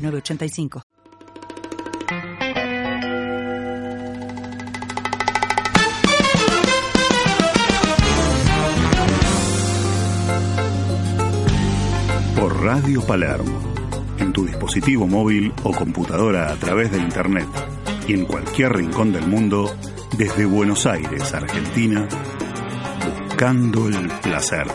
906985. Por Radio Palermo, en tu dispositivo móvil o computadora a través de Internet y en cualquier rincón del mundo, desde Buenos Aires, Argentina, Buscando el Placer,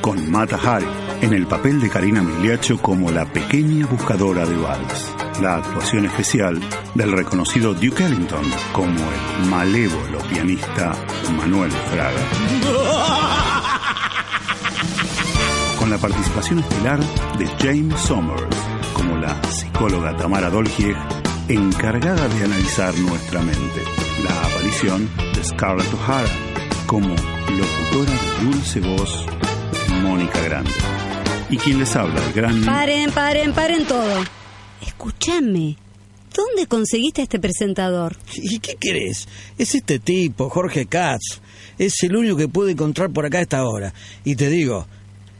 con Mata Hari en el papel de Karina Migliaccio como la pequeña buscadora de vals. La actuación especial del reconocido Duke Ellington como el malévolo pianista Manuel Fraga. Con la participación estelar de James Summers como la psicóloga Tamara Dolgier, encargada de analizar nuestra mente. La aparición de Scarlett O'Hara como locutora de dulce voz Mónica Grande. Y quien les habla, el gran... Paren, paren, paren todo. Escúchame. ¿Dónde conseguiste este presentador? ¿Y qué querés? Es este tipo, Jorge Katz. Es el único que pude encontrar por acá a esta hora. Y te digo,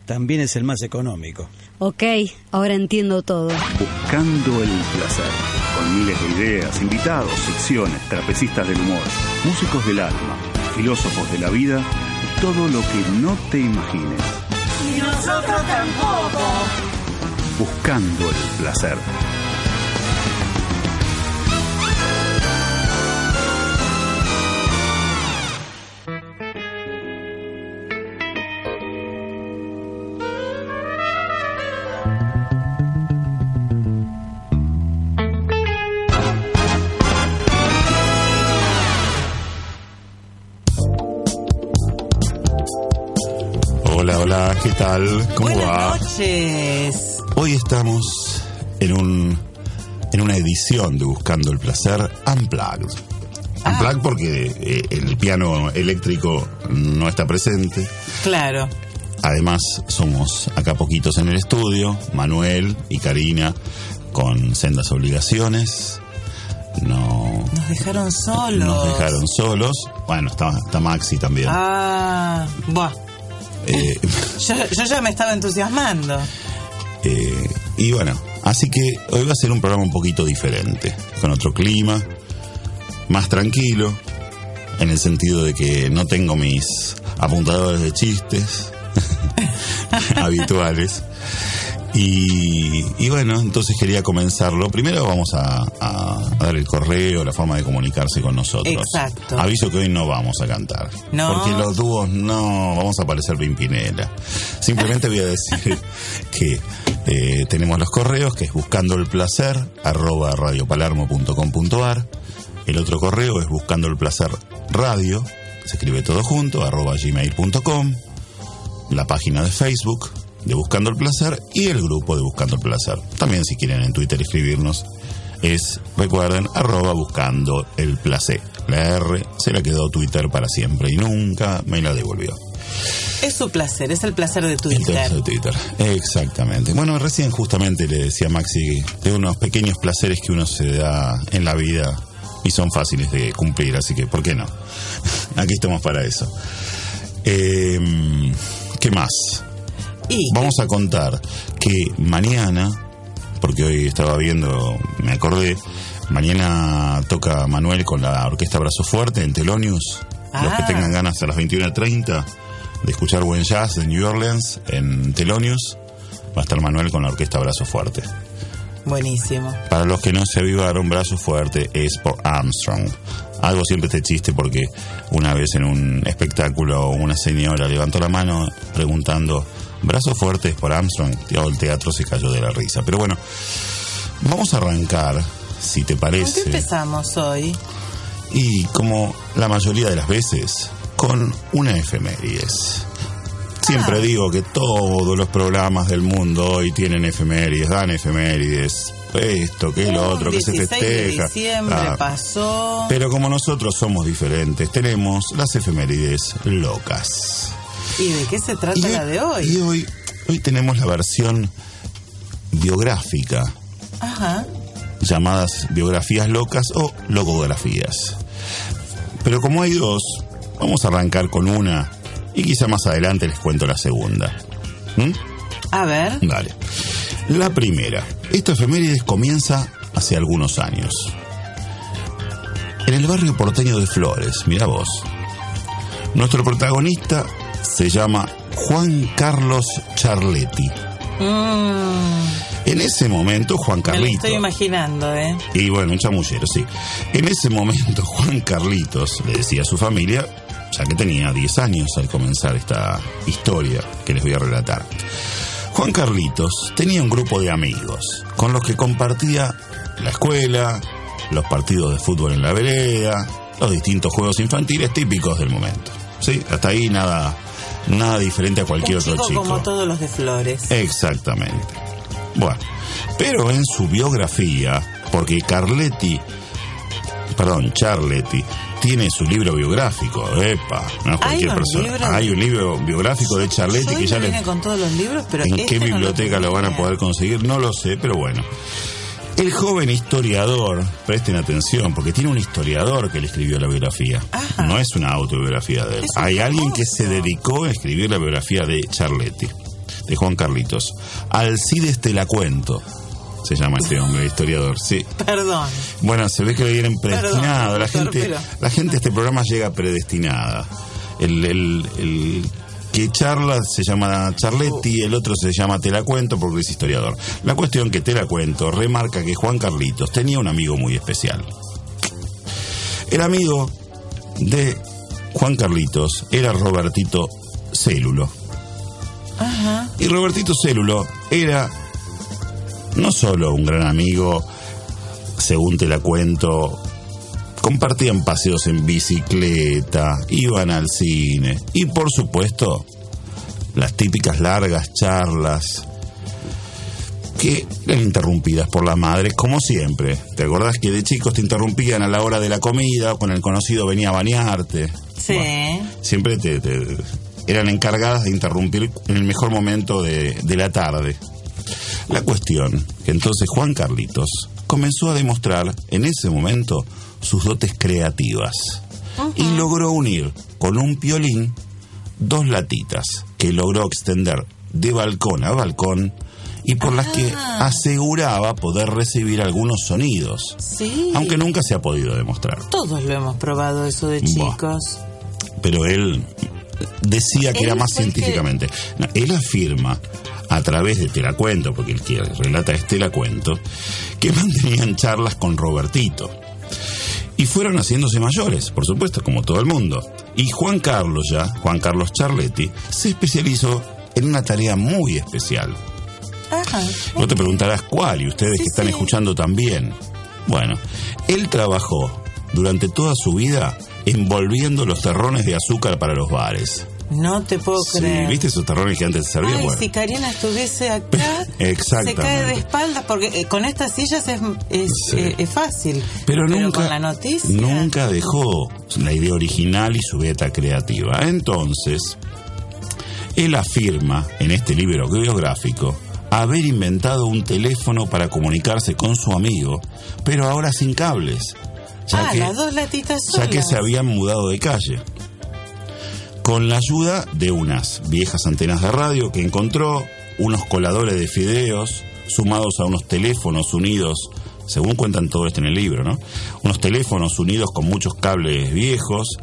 también es el más económico. Ok, ahora entiendo todo. Buscando el placer. Con miles de ideas, invitados, secciones, trapecistas del humor, músicos del alma, filósofos de la vida y todo lo que no te imagines. Y nosotros tampoco. Buscando el placer. Tal? ¿Cómo Buenas va? noches. Hoy estamos en un en una edición de Buscando el Placer Unplugged. Ah. Unplugged porque eh, el piano eléctrico no está presente. Claro. Además, somos acá poquitos en el estudio, Manuel y Karina con sendas obligaciones. No Nos dejaron solos. nos dejaron solos. Bueno, está, está Maxi también. Ah, buah. Eh, Yo, yo ya me estaba entusiasmando. Eh, y bueno, así que hoy va a ser un programa un poquito diferente, con otro clima, más tranquilo, en el sentido de que no tengo mis apuntadores de chistes habituales. Y, y bueno, entonces quería comenzarlo. Primero vamos a, a dar el correo, la forma de comunicarse con nosotros. Exacto. Aviso que hoy no vamos a cantar. No. Porque los dúos no vamos a parecer Pimpinela. Simplemente voy a decir que eh, tenemos los correos, que es buscando el placer, arroba radiopalermo.com.ar. El otro correo es buscando el placer radio, se escribe todo junto, arroba gmail.com. La página de Facebook de Buscando el Placer y el grupo de Buscando el Placer. También si quieren en Twitter escribirnos es, recuerden, arroba buscando el placer. La R se la quedó Twitter para siempre y nunca me la devolvió. Es su placer, es el placer de El Twitter. placer de Twitter. Exactamente. Bueno, recién justamente le decía a Maxi de unos pequeños placeres que uno se da en la vida y son fáciles de cumplir, así que, ¿por qué no? Aquí estamos para eso. Eh, ¿Qué más? Y Vamos a contar que mañana, porque hoy estaba viendo, me acordé, mañana toca Manuel con la orquesta Brazo Fuerte en Telonius. Los que Ah. tengan ganas a las 21.30 de escuchar buen jazz de New Orleans en Telonius, va a estar Manuel con la orquesta Brazo Fuerte. buenísimo. Para los que no se avivaron, Brazo Fuerte es por Armstrong. Algo siempre este chiste porque una vez en un espectáculo una señora levantó la mano preguntando, ¿Brazo Fuerte es por Armstrong? Todo el teatro se cayó de la risa. Pero bueno, vamos a arrancar, si te ¿Con qué parece. empezamos hoy? Y como la mayoría de las veces, con una efemérides. Siempre Ah. digo que todos los programas del mundo hoy tienen efemérides, dan efemérides. esto, que lo Un otro, que se 16 de festeja. diciembre Ah, pasó. Pero como nosotros somos diferentes, tenemos las efemérides locas. ¿Y de qué se trata Y la de hoy? y hoy, hoy tenemos la versión biográfica, Ajá. llamadas biografías locas o logografías. Pero como hay dos, vamos a arrancar con una y quizá más adelante les cuento la segunda. ¿Mm? A ver. Vale. La primera. Esta efemérides comienza hace algunos años. En el barrio porteño de Flores, mira vos. Nuestro protagonista se llama Juan Carlos Charletti. Mm, En ese momento, Juan me lo Carlitos. estoy imaginando, ¿eh? Y bueno, un chamullero, sí. En ese momento, Juan Carlitos le decía a su familia, ya que tenía 10 años al comenzar esta historia que les voy a relatar. Juan Carlitos tenía un grupo de amigos con los que compartía la escuela, los partidos de fútbol en la vereda, los distintos juegos infantiles típicos del momento. Sí, hasta ahí nada, nada diferente a cualquier Un otro chico chico. como todos los de Flores. Exactamente. Bueno, pero en su biografía, porque Carletti, perdón, Charletti, tiene su libro biográfico, epa, no es cualquier persona. Hay un libro biográfico de Charletti Yo que ya le... con todos los libros, pero ¿En este qué no biblioteca lo van a poder conseguir? No lo sé, pero bueno. El joven historiador, presten atención, porque tiene un historiador que le escribió la biografía. Ajá. No es una autobiografía de él. Es Hay alguien que se dedicó a escribir la biografía de Charletti, de Juan Carlitos. Alcides te la cuento, se llama este hombre, historiador. Sí. Perdón. Bueno, se ve que lo vienen predestinado. La gente, pero- la gente a este programa llega predestinada. El, el- el que charla se llama Charletti, el otro se llama Te la cuento porque es historiador. La cuestión que Te la cuento remarca que Juan Carlitos tenía un amigo muy especial. El amigo de Juan Carlitos era Robertito Célulo. Ajá. Y Robertito Célulo era no solo un gran amigo, según te la cuento, compartían paseos en bicicleta, iban al cine y por supuesto las típicas largas charlas que eran interrumpidas por la madre, como siempre. ¿Te acordás que de chicos te interrumpían a la hora de la comida, con el conocido venía a bañarte? Sí. siempre te, te- eran encargadas de interrumpir en el mejor momento de, de la tarde. La cuestión que entonces Juan Carlitos comenzó a demostrar en ese momento sus dotes creativas y logró unir con un piolín dos latitas que logró extender de balcón a balcón y por las que Ah. aseguraba poder recibir algunos sonidos, Sí. aunque nunca se ha podido demostrar. Todos lo hemos probado eso de chicos. pero él decía que Él era más que- científicamente. No, él afirma, a través de Te la cuento, porque el que relata es Te la cuento, que mantenían charlas con Robertito. Y fueron haciéndose mayores, por supuesto, como todo el mundo. Y Juan Carlos ya, Juan Carlos Charletti, se especializó en una tarea muy especial. Ajá. Vos te preguntarás cuál, y ustedes Sí, que están sí. escuchando también. Bueno, él trabajó durante toda su vida envolviendo los terrones de azúcar para los bares. No te puedo Sí, creer. ¿viste esos terrones que antes se servían? Ay, Bueno, si Karina estuviese acá, se cae de espaldas porque eh, con estas sillas es, es, Sí. eh, es fácil. pero nunca, con la noticia. nunca dejó la idea original y su beta creativa. Entonces, él afirma en este libro biográfico haber inventado un teléfono para comunicarse con su amigo, pero ahora sin cables. ya ah, que- las dos latitas ya solas. que se habían mudado de calle. Con la ayuda de unas viejas antenas de radio que encontró, unos coladores de fideos, sumados a unos teléfonos unidos, según cuentan todo esto en el libro, ¿no? Unos teléfonos unidos con muchos cables viejos,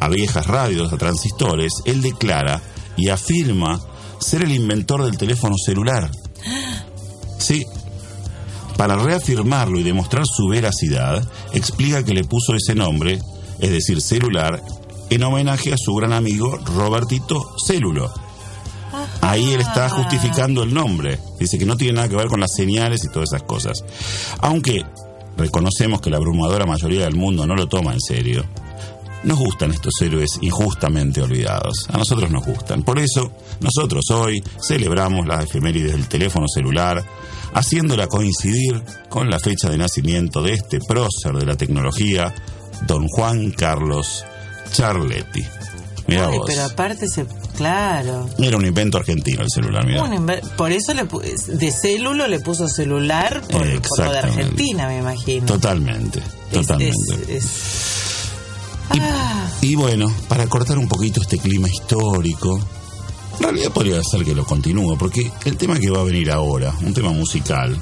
a viejas radios, a transistores, él declara y afirma ser el inventor del teléfono celular. Sí, para reafirmarlo y demostrar su veracidad, explica que le puso ese nombre, es decir, celular, en homenaje a su gran amigo Robertito Célulo. Ahí él está justificando el nombre. Dice que no tiene nada que ver con las señales y todas esas cosas. Aunque reconocemos que la abrumadora mayoría del mundo no lo toma en serio. nos gustan estos héroes injustamente olvidados. A nosotros nos gustan. Por eso, nosotros hoy celebramos las efemérides del teléfono celular, haciéndola coincidir con la fecha de nacimiento de este prócer de la tecnología, don Juan Carlos Charletti. Mira Ay, vos. pero aparte se... Claro. Era un invento argentino el celular, inve- por eso le pu- de célulo le puso celular por, por lo de. Argentina, me imagino. Totalmente, totalmente. es- es- Y, Ah. y bueno, para cortar un poquito este clima histórico, en realidad podría ser que lo continúe, porque el tema que va a venir ahora, un tema musical,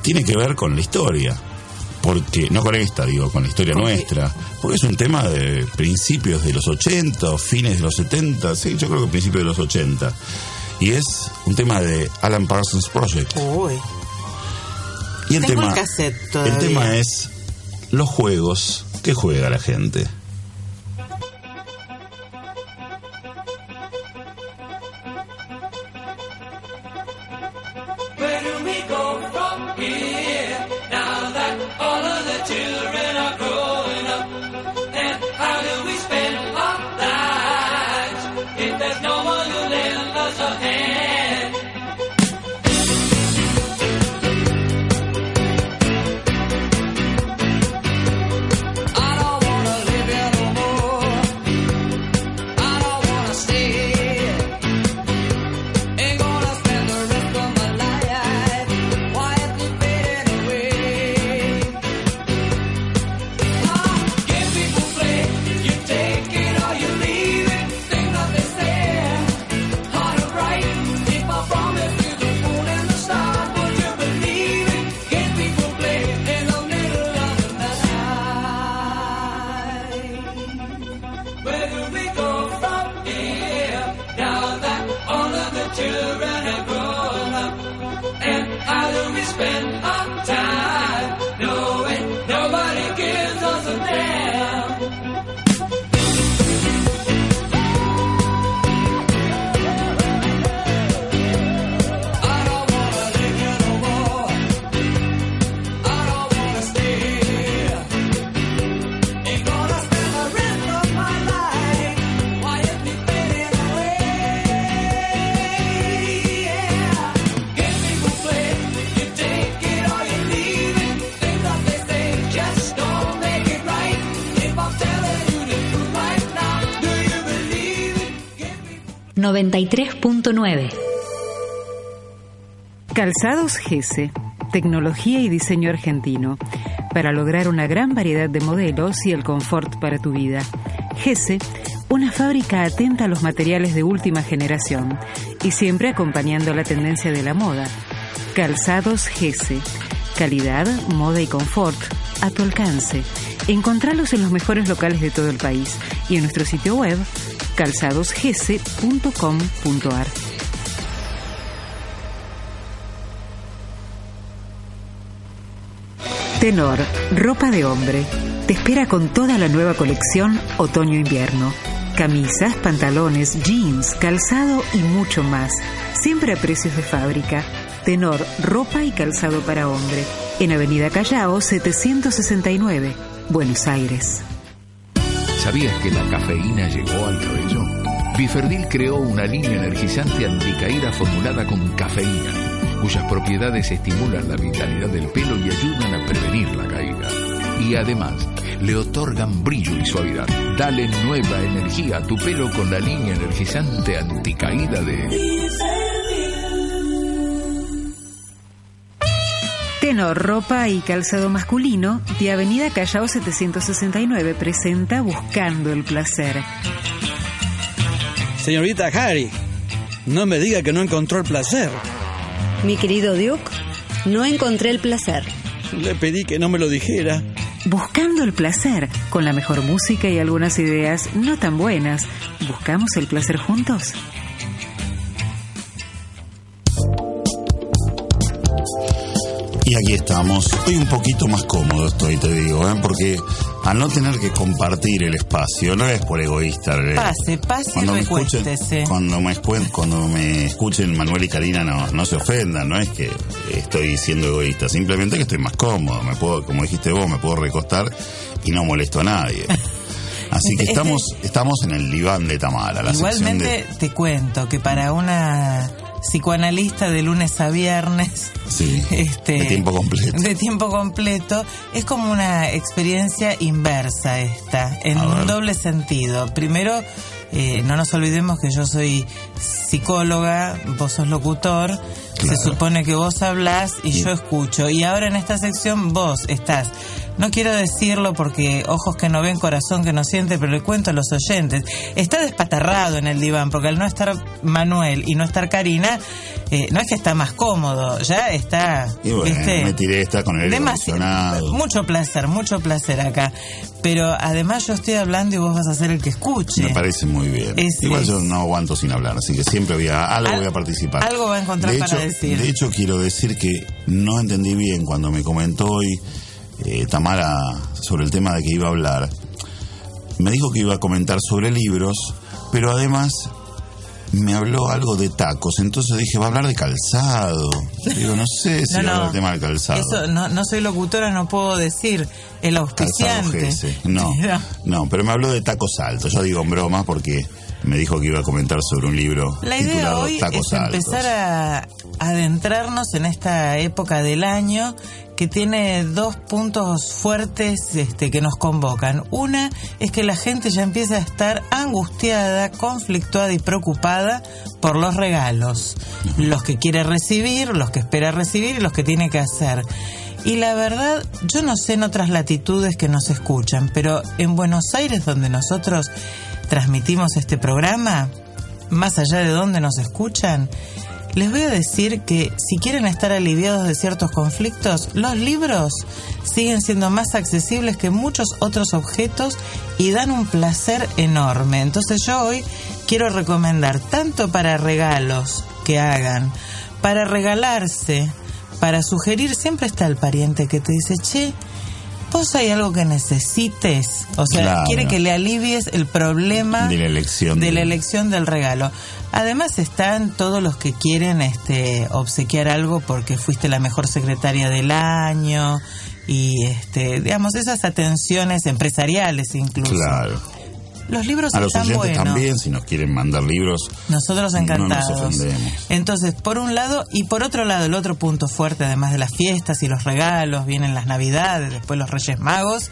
tiene que ver con la historia. Porque, no con esta, digo, con la historia Porque- nuestra. Porque es un tema de principios de los 80, o fines de los 70, sí, yo creo que principios de los 80. Y es un tema de Alan Parsons Project. Uy. Y el Tengo tema, el tema es los juegos que juega la gente. Calzados GESE, tecnología y diseño argentino, para lograr una gran variedad de modelos y el confort para tu vida. GESE, una fábrica atenta a los materiales de última generación y siempre acompañando la tendencia de la moda. Calzados GESE, calidad, moda y confort a tu alcance. Encontralos en los mejores locales de todo el país y en nuestro sitio web calzadosgese.com.ar. Tenor, ropa de hombre. Te espera con toda la nueva colección otoño-invierno. Camisas, pantalones, jeans, calzado y mucho más. Siempre a precios de fábrica. Tenor, ropa y calzado para hombre. En Avenida Callao 769, Buenos Aires. ¿Sabías que la cafeína llegó al cabello? Biferdil creó una línea energizante anticaída formulada con cafeína, cuyas propiedades estimulan la vitalidad del pelo y ayudan a prevenir la caída. Y además, le otorgan brillo y suavidad. Dale nueva energía a tu pelo con la línea energizante anticaída de... Tenor, ropa y calzado masculino de Avenida Callao 769 presenta Buscando el Placer. Señorita Harry, no me diga que no encontró el placer. Mi querido Duke, no encontré el placer. Le pedí que no me lo dijera. Buscando el placer, con la mejor música y algunas ideas no tan buenas. ¿Buscamos el placer juntos? Y aquí estamos. Hoy un poquito más cómodo estoy, te digo, ¿eh? porque al no tener que compartir el espacio, no es por egoísta. ¿eh? Pase, pase y cuando me escuchen, cuando me, cuando me escuchen Manuel y Karina no, no se ofendan, no es que estoy siendo egoísta, simplemente que estoy más cómodo, me puedo, como dijiste vos, me puedo recostar y no molesto a nadie. Así que Este- estamos, estamos en el diván de Tamara, la Igualmente de... te cuento que para una psicoanalista de lunes a viernes, Sí, este, de tiempo completo. de tiempo completo, es como una experiencia inversa esta, en un doble sentido. Primero, eh, no nos olvidemos que yo soy psicóloga, vos sos locutor, Claro. se supone que vos hablás y Y- yo escucho. Y ahora en esta sección vos estás, no quiero decirlo porque ojos que no ven, corazón que no siente, pero le cuento a los oyentes, está despatarrado en el diván porque al no estar Manuel y no estar Karina, eh, no es que está más cómodo, ya está... Y bueno, ¿viste? me tiré esta con el aire Demasi- acondicionado. Mucho placer, mucho placer acá. Pero además yo estoy hablando y vos vas a ser el que escuche. Me parece muy bien. Es- Igual es- yo no aguanto sin hablar, así que siempre voy a, algo Al- voy a participar. algo va a encontrar de para hecho, decir. De hecho, quiero decir que no entendí bien cuando me comentó hoy eh, Tamara sobre el tema de que iba a hablar. Me dijo que iba a comentar sobre libros, pero además me habló algo de tacos. Entonces dije, va a hablar de calzado. Digo, no sé si No, va a hablar no. del tema del calzado. Eso, no, no soy locutora, no puedo decir el auspiciante. No, no, pero me habló de tacos altos. Yo digo en broma porque me dijo que iba a comentar sobre un libro La idea titulado hoy Tacos es empezar a adentrarnos en esta época del año que tiene dos puntos fuertes este, que nos convocan. Una es que la gente ya empieza a estar angustiada, conflictuada y preocupada por los regalos. Los que quiere recibir, los que espera recibir y los que tiene que hacer. Y la verdad, yo no sé en otras latitudes que nos escuchan, pero en Buenos Aires, donde nosotros transmitimos este programa, más allá de donde nos escuchan, les voy a decir que si quieren estar aliviados de ciertos conflictos, los libros siguen siendo más accesibles que muchos otros objetos y dan un placer enorme. Entonces yo hoy quiero recomendar tanto para regalos que hagan, para regalarse, para sugerir, siempre está el pariente que te dice, che, vos hay algo que necesites, o sea, Claro. quiere que le alivies el problema de la elección. de la del- elección del regalo. Además están todos los que quieren este obsequiar algo porque fuiste la mejor secretaria del año y este digamos esas atenciones empresariales incluso. Claro. Los libros A los están oyentes buenos. también, si nos quieren mandar libros. Nosotros No nos encantados. ofendemos. Entonces, por un lado, y por otro lado, el otro punto fuerte, además de las fiestas y los regalos, vienen las navidades, después los Reyes Magos,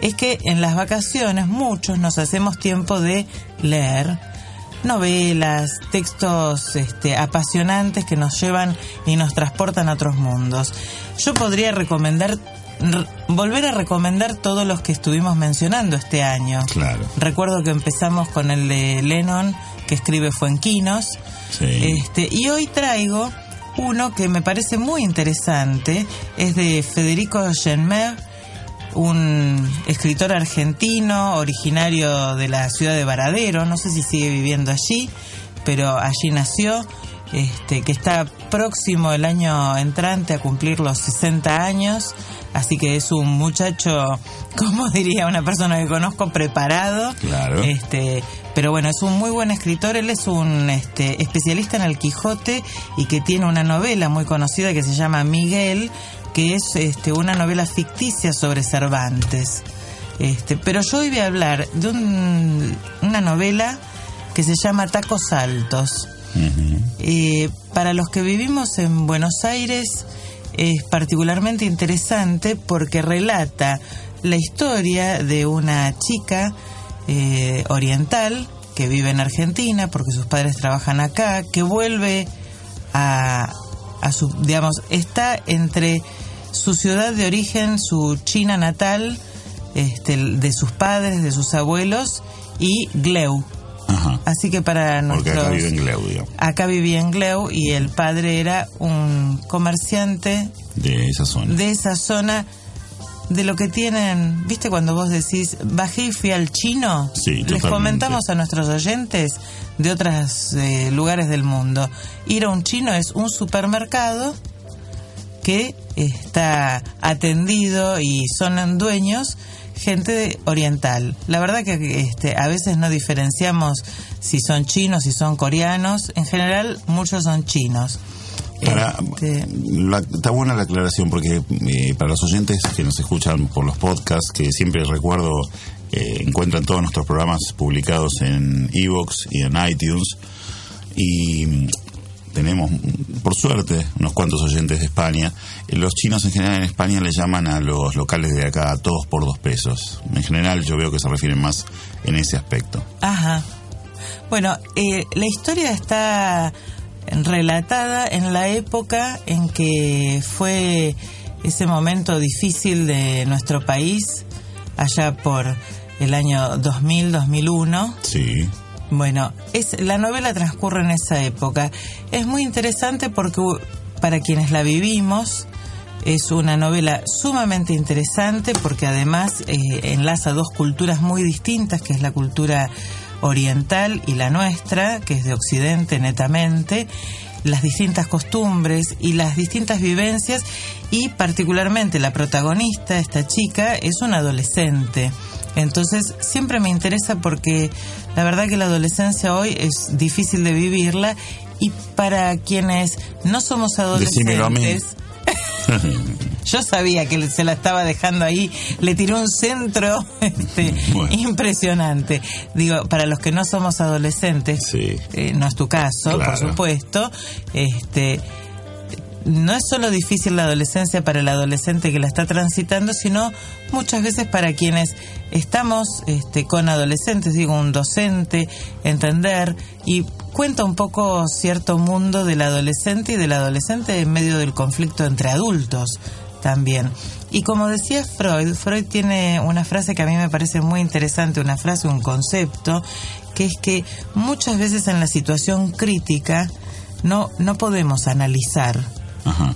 es que en las vacaciones muchos nos hacemos tiempo de leer novelas, textos este, apasionantes que nos llevan y nos transportan a otros mundos. Yo podría recomendar, volver a recomendar todos los que estuvimos mencionando este año. Claro. Recuerdo que empezamos con el de Lennon, que escribe Fuenquinos. Sí. Este, y hoy traigo uno que me parece muy interesante. Es de Federico Genmer, un escritor argentino, originario de la ciudad de Varadero. No sé si sigue viviendo allí, pero allí nació. Este, que está próximo el año entrante a cumplir los 60 años, así que es un muchacho, como diría una persona que conozco, preparado. Claro. Este, pero bueno, es un muy buen escritor. Él es un este, especialista en el Quijote y que tiene una novela muy conocida que se llama Miguel, que es este, una novela ficticia sobre Cervantes. Este, pero yo hoy voy a hablar de un- una novela que se llama Tacos Altos. Eh, para los que vivimos en Buenos Aires es particularmente interesante porque relata la historia de una chica eh, oriental que vive en Argentina porque sus padres trabajan acá, que vuelve a, a su, digamos, está entre su ciudad de origen, su China natal, este, de sus padres, de sus abuelos, y Gleu. Ajá. Así que para Porque nuestros... acá vive en Gleudio, Acá vivía en Gleu y el padre era un comerciante de esa zona. de esa zona de lo que tienen, ¿viste cuando vos decís bajé y fui al chino? Sí, Les totalmente. comentamos a nuestros oyentes de otros eh, lugares del mundo. Ir a un chino es un supermercado que está atendido y son dueños gente oriental. La verdad que este, a veces no diferenciamos si son chinos, si son coreanos. En general, muchos son chinos. Para, Este, la- está buena la aclaración porque eh, para los oyentes que nos escuchan por los podcasts, que siempre recuerdo Eh, encuentran todos nuestros programas publicados en Evox y en iTunes. Y tenemos, por suerte, unos cuantos oyentes de España. Eh, Los chinos en general en España le llaman a los locales de acá todos por dos pesos. En general yo veo que se refieren más en ese aspecto. Ajá. Bueno, eh, la historia está relatada en la época en que fue ese momento difícil de nuestro país, allá por el año 2000-2001. Sí. Bueno, es, la novela transcurre en esa época. Es muy interesante porque para quienes la vivimos es una novela sumamente interesante porque además eh, enlaza dos culturas muy distintas, que es la cultura oriental y la nuestra, que es de occidente netamente, las distintas costumbres y las distintas vivencias y particularmente la protagonista, esta chica, es una adolescente. Entonces siempre me interesa porque la verdad que la adolescencia hoy es difícil de vivirla y para quienes no somos adolescentes, yo sabía que se la estaba dejando ahí, le tiró un centro este, Bueno. impresionante. Digo, para los que no somos adolescentes, Sí. eh, no es tu caso, por supuesto, este, no es solo difícil la adolescencia para el adolescente que la está transitando, sino muchas veces para quienes estamos este, con adolescentes, digo, un docente, entender y cuenta un poco cierto mundo del adolescente y del adolescente en medio del conflicto entre adultos también. Y como decía Freud, Freud tiene una frase que a mí me parece muy interesante, una frase, un concepto, que es que muchas veces en la situación crítica no, no podemos analizar.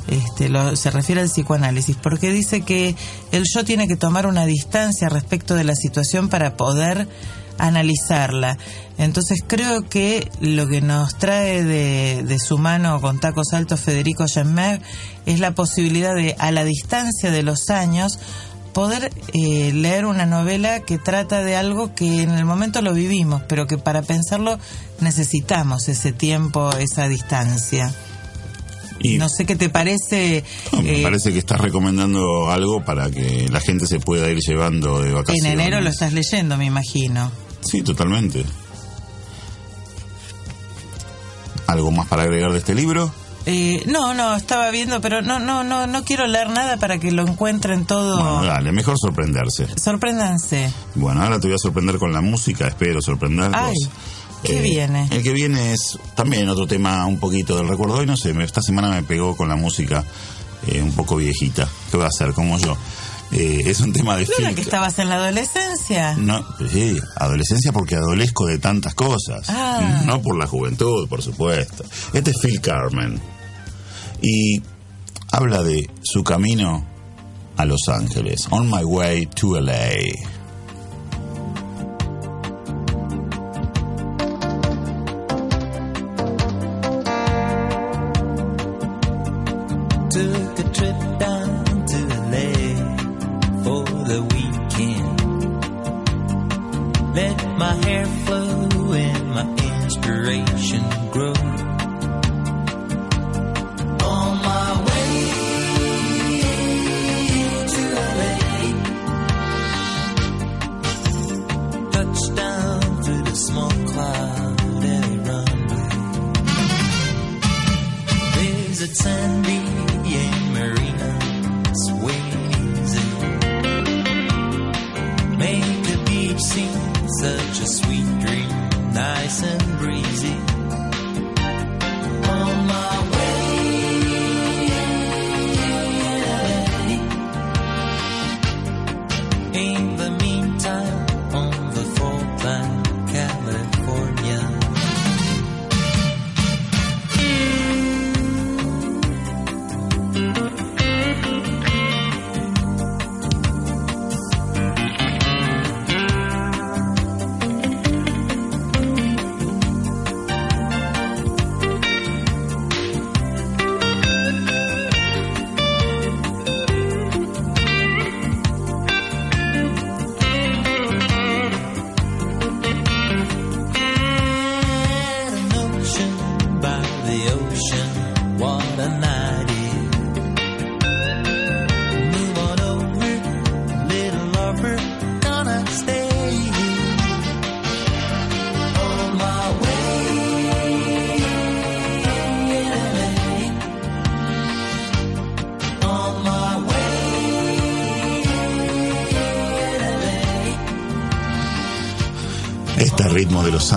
Este, lo- se refiere al psicoanálisis, porque dice que el yo tiene que tomar una distancia respecto de la situación para poder analizarla. Entonces creo que lo que nos trae de, de su mano con tacos altos Federico Gemmer es la posibilidad de, a la distancia de los años, poder eh, leer una novela que trata de algo que en el momento lo vivimos, pero que para pensarlo necesitamos ese tiempo, esa distancia. Y No sé qué te parece. no, me eh, parece que estás recomendando algo para que la gente se pueda ir llevando de en vacaciones. enero lo estás leyendo, me imagino. Sí, totalmente. ¿Algo más para agregar de este libro? Eh, no, no, estaba viendo, pero no, no, no, no quiero leer nada para que lo encuentren todo. Bueno, dale, mejor sorprenderse. Sorpréndanse. Bueno, ahora te voy a sorprender con la música, espero sorprenderlos. Ay, ¿qué viene? El que viene es también otro tema un poquito del recuerdo. Hoy no sé, esta semana me pegó con la música eh, un poco viejita. ¿Qué voy a hacer? Como yo. Eh, es un tema de ¿No era que estabas en la adolescencia? No, pues sí, adolescencia porque adolezco de tantas cosas. Ah. No por la juventud, por supuesto. Este es Phil Carmen. Y habla de su camino a Los Ángeles. On my way to LA. My hair flow and my inspiration grow.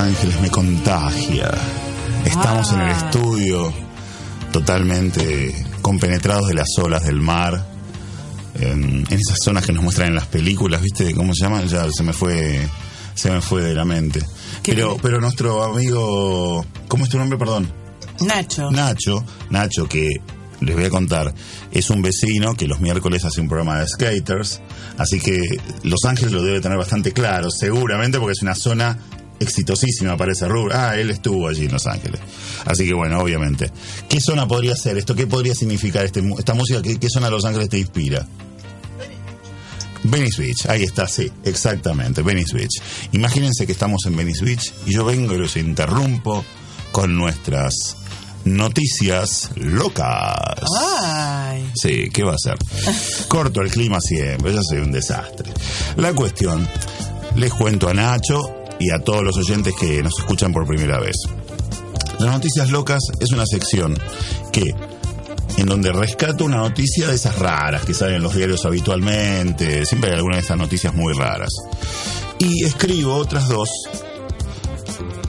Ángeles me contagia. Estamos en el Ah. estudio totalmente compenetrados de las olas del mar. En, en esas zonas que nos muestran en las películas, ¿viste? ¿Cómo se llaman? Ya se me fue se me fue de la mente. Pero pero nuestro amigo, ¿cómo es tu nombre, perdón? Nacho. Nacho, Nacho que les voy a contar, es un vecino que los miércoles hace un programa de skaters, así que Los Ángeles lo debe tener bastante claro, seguramente porque es una zona exitosísima para ese rubro. Ah, él estuvo allí en Los Ángeles. Así que bueno, obviamente. ¿Qué zona podría ser esto? ¿Qué podría significar este, esta música? ¿Qué, qué zona de Los Ángeles te inspira? Venice Beach, ahí está, sí, exactamente, Venice Beach. Imagínense que estamos en Venice Beach y yo vengo y los interrumpo con nuestras noticias locas. Ay. Sí, ¿qué va a ser? Corto el clima siempre, yo soy un desastre. La cuestión, les cuento a Nacho y a todos los oyentes que nos escuchan por primera vez. Las noticias locas es una sección que en donde rescato una noticia de esas raras que salen en los diarios habitualmente, siempre hay alguna de estas noticias muy raras. Y escribo otras dos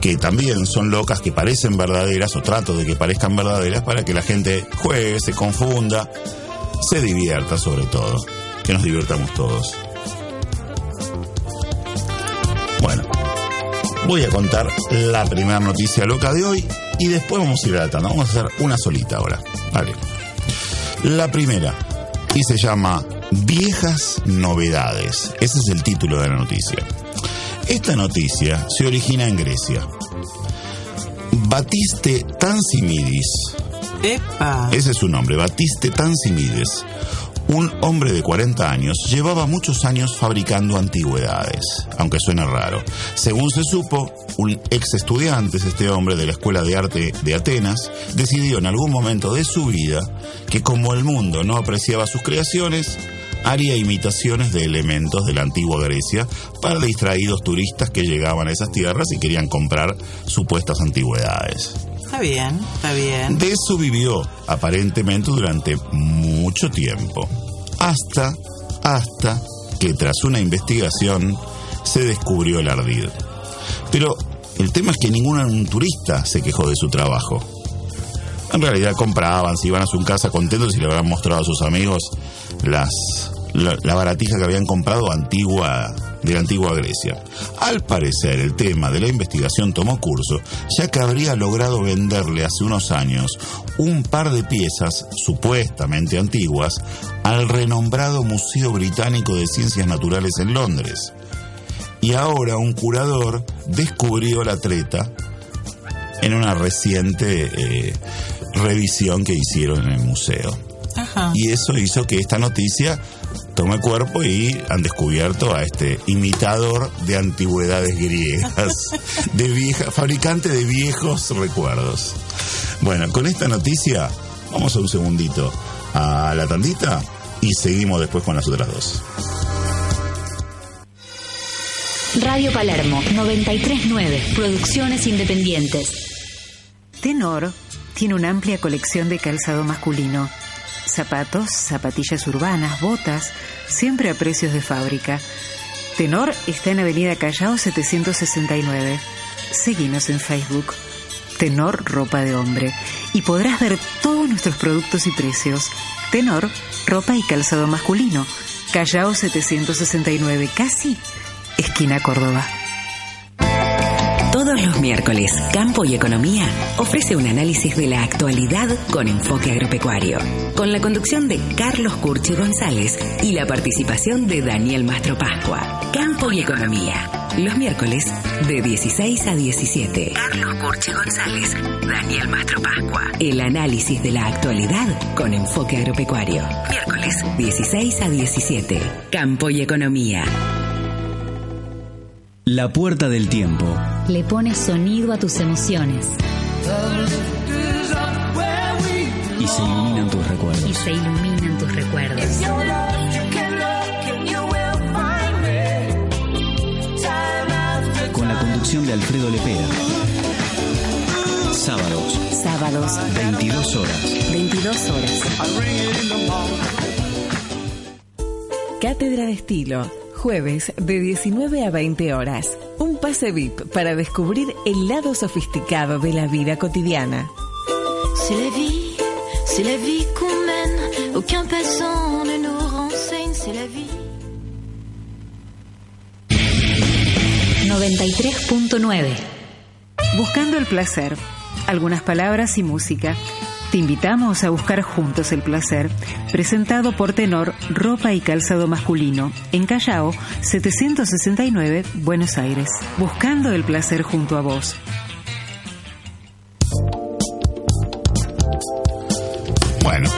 que también son locas, que parecen verdaderas, o trato de que parezcan verdaderas, para que la gente juegue, se confunda, se divierta sobre todo, que nos divirtamos todos. Voy a contar la primera noticia loca de hoy y después vamos a ir adaptando. Vamos a hacer una solita ahora. Vale. La primera, y se llama Viejas Novedades. Ese es el título de la noticia. Esta noticia se origina en Grecia. Batiste Tansimidis, Epa. ese es su nombre, Batiste Tansimidis, un hombre de 40 años, llevaba muchos años fabricando antigüedades, aunque suene raro. Según se supo, un ex estudiante, es este hombre de la Escuela de Arte de Atenas, decidió en algún momento de su vida que como el mundo no apreciaba sus creaciones, haría imitaciones de elementos de la antigua Grecia para distraídos turistas que llegaban a esas tierras y querían comprar supuestas antigüedades. Está bien, está bien. De eso vivió aparentemente durante mucho tiempo. Hasta, hasta que tras una investigación se descubrió el ardid. Pero el tema es que ningún turista se quejó de su trabajo. En realidad compraban, se iban a su casa contentos y le habían mostrado a sus amigos las, la, la baratija que habían comprado antigua de la antigua Grecia. Al parecer, el tema de la investigación tomó curso, ya que habría logrado venderle hace unos años un par de piezas supuestamente antiguas al renombrado Museo Británico de Ciencias Naturales en Londres. Y ahora un curador descubrió la treta en una reciente eh, revisión que hicieron en el museo. Ajá. Y eso hizo que esta noticia tome cuerpo y han descubierto a este imitador de antigüedades griegas, de vieja, fabricante de viejos recuerdos. Bueno, con esta noticia vamos a un segundito a la tandita y seguimos después con las otras dos. Radio Palermo 939. Producciones independientes. Tenor tiene una amplia colección de calzado masculino. Zapatos, zapatillas urbanas, botas, siempre a precios de fábrica. Tenor está en Avenida Callao 769. Seguinos en Facebook. Tenor Ropa de Hombre. Y podrás ver todos nuestros productos y precios. Tenor, ropa y calzado masculino. Callao 769, casi esquina Córdoba. Todos los miércoles, Campo y Economía ofrece un análisis de la actualidad con enfoque agropecuario, con la conducción de Carlos Curchi González y la participación de Daniel Mastro Pascua. Campo y Economía, los miércoles de 16 a 17. Carlos Curchi González, Daniel Mastro Pascua. El análisis de la actualidad con enfoque agropecuario. Miércoles 16 a 17. Campo y Economía. La puerta del tiempo. Le pones sonido a tus emociones Y se iluminan tus y recuerdos. se iluminan tus recuerdos. Con la conducción de Alfredo Lepera. Sábados, Sábados, 22 horas. 22 horas. Cátedra de Estilo. Jueves de 19 a 20 horas. Un pase VIP para descubrir el lado sofisticado de la vida cotidiana. C'est la vie, c'est la vie qu'on mène. Aucun passant ne nous renseigne, c'est la vie. 93.9 Buscando el placer. Algunas palabras y música. Te invitamos a buscar juntos el placer, presentado por Tenor Ropa y Calzado Masculino, en Callao, 769, Buenos Aires. Buscando el placer junto a vos. Bueno,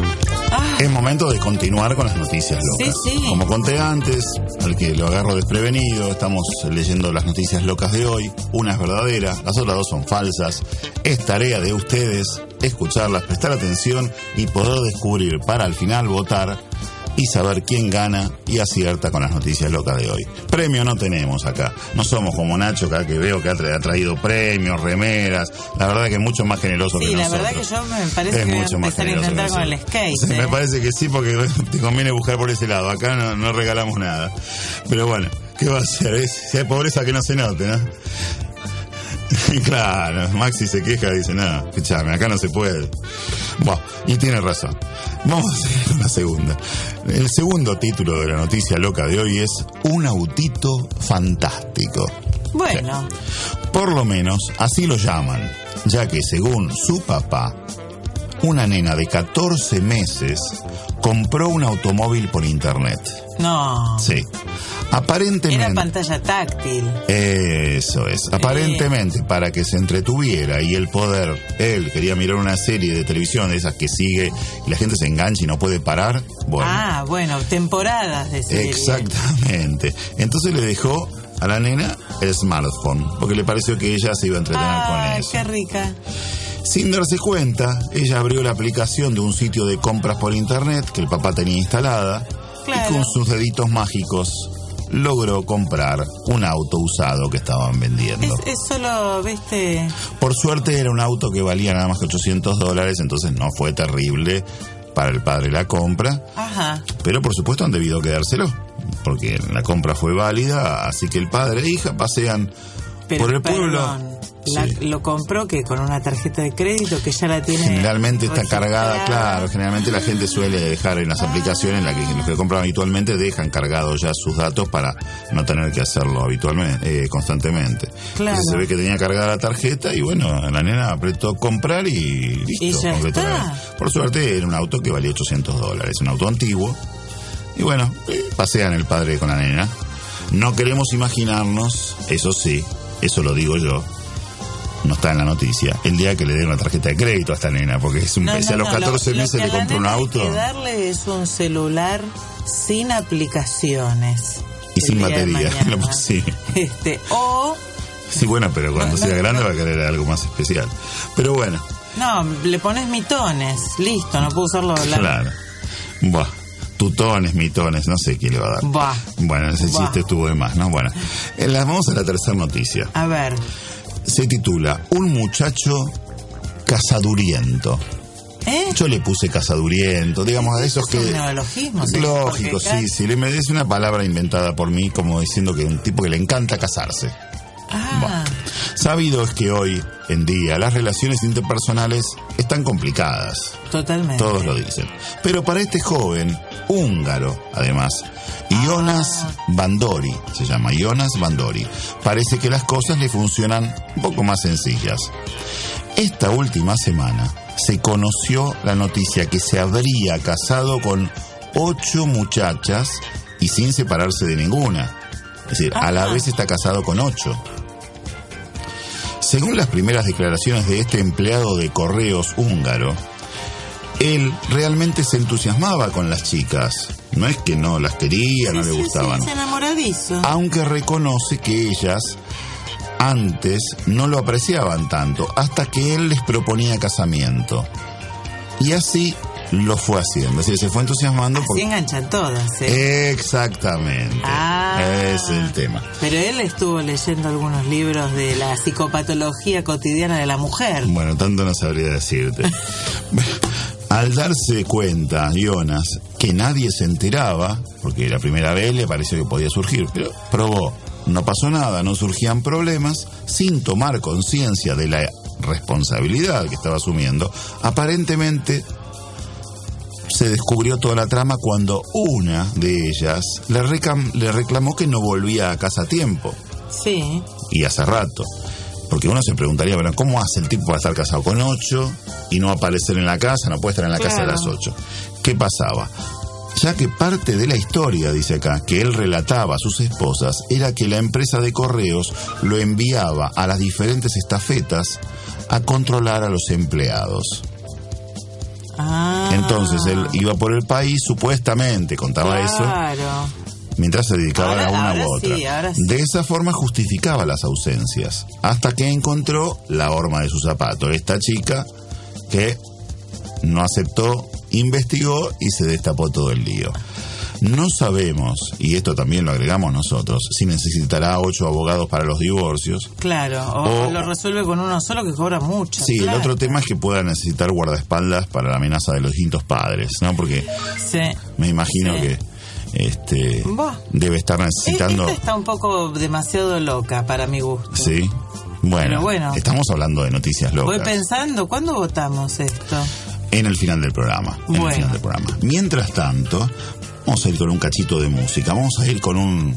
es momento de continuar con las noticias locas. Sí, sí. Como conté antes, al que lo agarro desprevenido, estamos leyendo las noticias locas de hoy. Una es verdadera, las otras dos son falsas. Es tarea de ustedes escucharlas, prestar atención y poder descubrir para al final votar y saber quién gana y acierta con las noticias locas de hoy. Premio no tenemos acá. No somos como Nacho acá que veo que ha tra- ha traído premios, remeras. La verdad que es mucho más generoso Sí, que la nosotros. verdad que yo me parece Es que voy a mucho más a generoso que con el skate. Sí, ¿eh? Me parece que sí, porque te conviene buscar por ese lado. Acá no, no regalamos nada. Pero bueno, ¿qué va a hacer? Es- si hay pobreza que no se note, ¿no? claro, Maxi se queja y dice, no, escúchame, acá no se puede. Buah, y tiene razón. Vamos a seguir con la segunda. El segundo título de la noticia loca de hoy es Un autito fantástico. Bueno, Por lo menos así lo llaman, ya que según su papá, una nena de 14 meses compró un automóvil por internet. no. Sí. Aparentemente... Era pantalla táctil. Eso es. Aparentemente, para que se entretuviera y el poder, él quería mirar una serie de televisión de esas que sigue y la gente se engancha y no puede parar. Bueno, Ah, bueno, temporadas de serie. exactamente. Entonces le dejó a la nena el smartphone, porque le pareció que ella se iba a entretener con Ay, eso. qué rica. Sin darse cuenta, ella abrió la aplicación de un sitio de compras por internet que el papá tenía instalada Claro. y con sus deditos mágicos logró comprar un auto usado que estaban vendiendo. Es, es solo, viste, Por suerte era un auto que valía nada más que 800 dólares, entonces no fue terrible para el padre la compra, ajá. pero por supuesto han debido quedárselo, porque la compra fue válida, así que el padre e hija pasean Pero, por el pueblo. la- lo compró que con una tarjeta de crédito que ya la tiene. Generalmente está cargada, claro, generalmente la gente suele dejar en las aplicaciones en las que los que compran habitualmente dejan cargados ya sus datos para no tener que hacerlo habitualmente, eh, constantemente. Claro. Entonces se ve que tenía cargada la tarjeta y bueno, la nena apretó comprar y listo. Y ya completó está. la- Por suerte era un auto que valía 800 dólares, un auto antiguo. Y bueno, eh, pasean el padre con la nena. No queremos imaginarnos, eso sí, eso lo digo yo, no está en la noticia, el día que le den una tarjeta de crédito a esta nena, porque es un, No, si a los no, 14 lo- lo meses que le a la compró un auto que darle es un celular sin aplicaciones. y sin batería, lo- sí. Este, o, Sí, bueno, pero cuando sea grande va a querer algo más especial. Pero bueno, no, le pones mitones, listo, no puedo usarlo. La... claro. Buah, tutones, mitones, no sé qué le va a dar. Buah. Bueno, ese Buah. chiste estuvo de más, ¿no? Bueno, eh, vamos a la tercera noticia. A ver, Se titula Un muchacho casaduriento. ¿eh? Yo le puse casaduriento, digamos, a esos Es un que... neologismo, sí, Lógico, porque sí, sí. Le me es una palabra inventada por mí como diciendo que un tipo que le encanta casarse. Ah, Sabido es que hoy en día las relaciones interpersonales están complicadas. totalmente. Todos lo dicen. Pero para este joven, húngaro, además, Jonas Bandori, se llama Jonas Bandori, parece que las cosas le funcionan un poco más sencillas. Esta última semana se conoció la noticia que se habría casado con ocho muchachas y sin separarse de ninguna. Es decir, a la vez está casado con ocho. Según las primeras declaraciones de este empleado de correos húngaro, él realmente se entusiasmaba con las chicas. No es que no las quería, no le sí, gustaban. sí, es enamoradizo. Aunque reconoce que ellas antes no lo apreciaban tanto, hasta que él les proponía casamiento. Y así lo fue haciendo. Es decir, se fue entusiasmando porque... enganchan todas, ¿eh? Exactamente. Ah. Es el tema. Pero él estuvo leyendo algunos libros de la psicopatología cotidiana de la mujer. Bueno, tanto no sabría decirte. Al darse cuenta, Jonas, que nadie se enteraba, porque la primera vez le pareció que podía surgir, pero probó. No pasó nada, no surgían problemas, sin tomar conciencia de la responsabilidad que estaba asumiendo, aparentemente se descubrió toda la trama cuando una de ellas le, recam- le reclamó que no volvía a casa a tiempo, Sí. y hace rato. Porque uno se preguntaría, bueno, ¿cómo hace el tipo para estar casado con ocho y no aparecer en la casa? No puede estar en la casa a las ocho. ¿Qué pasaba? Ya que parte de la historia, dice acá, que él relataba a sus esposas, era que la empresa de correos lo enviaba a las diferentes estafetas a controlar a los empleados. Ah. Entonces él iba por el país, supuestamente contaba eso, mientras se dedicaba Ahora- a una ahora u otra. sí, ahora sí. De esa forma justificaba las ausencias, hasta que encontró la horma de su zapato. Esta chica que no aceptó, investigó y se destapó todo el lío. No sabemos, y esto también lo agregamos nosotros, si necesitará ocho abogados para los divorcios. Claro. O, O- lo resuelve con uno solo que cobra mucho. Sí, el otro tema es que pueda necesitar guardaespaldas para la amenaza de los distintos padres, ¿no? Porque Sí. me imagino Sí. que este debe estar necesitando... Esta está un poco demasiado loca para mi gusto. Sí. Bueno, Pero bueno. estamos hablando de noticias Voy locas pensando, ¿cuándo votamos esto? en el final del programa. En el final del programa. Mientras tanto, vamos a ir con un cachito de música. Vamos a ir con un